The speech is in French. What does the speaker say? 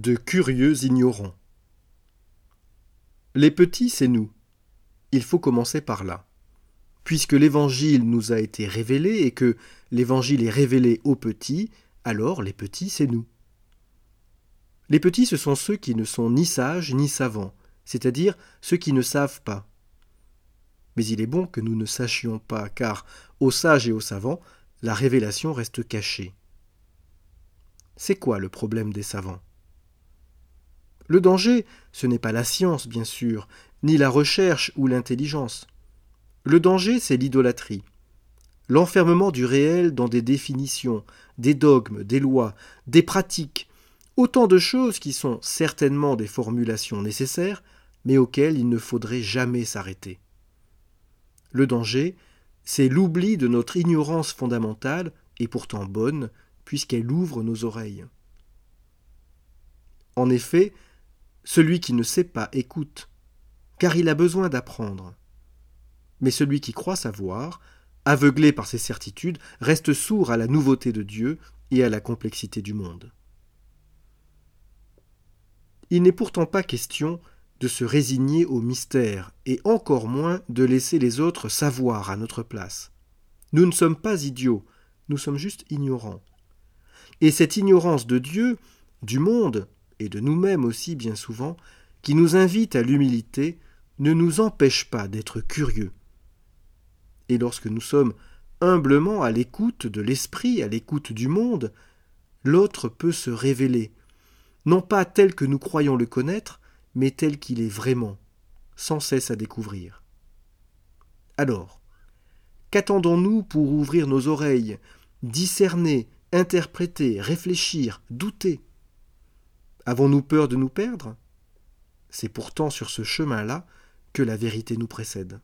de curieux ignorants. Les petits, c'est nous. Il faut commencer par là. Puisque l'Évangile nous a été révélé et que l'Évangile est révélé aux petits, alors les petits, c'est nous. Les petits, ce sont ceux qui ne sont ni sages ni savants, c'est-à-dire ceux qui ne savent pas. Mais il est bon que nous ne sachions pas, car aux sages et aux savants, la révélation reste cachée. C'est quoi le problème des savants? Le danger, ce n'est pas la science, bien sûr, ni la recherche ou l'intelligence. Le danger, c'est l'idolâtrie. L'enfermement du réel dans des définitions, des dogmes, des lois, des pratiques, autant de choses qui sont certainement des formulations nécessaires, mais auxquelles il ne faudrait jamais s'arrêter. Le danger, c'est l'oubli de notre ignorance fondamentale, et pourtant bonne, puisqu'elle ouvre nos oreilles. En effet, celui qui ne sait pas écoute, car il a besoin d'apprendre. Mais celui qui croit savoir, aveuglé par ses certitudes, reste sourd à la nouveauté de Dieu et à la complexité du monde. Il n'est pourtant pas question de se résigner au mystère, et encore moins de laisser les autres savoir à notre place. Nous ne sommes pas idiots, nous sommes juste ignorants. Et cette ignorance de Dieu, du monde, et de nous-mêmes aussi bien souvent, qui nous invite à l'humilité, ne nous empêche pas d'être curieux. Et lorsque nous sommes humblement à l'écoute de l'esprit, à l'écoute du monde, l'autre peut se révéler, non pas tel que nous croyons le connaître, mais tel qu'il est vraiment, sans cesse à découvrir. Alors, qu'attendons-nous pour ouvrir nos oreilles, discerner, interpréter, réfléchir, douter? Avons-nous peur de nous perdre? C'est pourtant sur ce chemin-là que la vérité nous précède.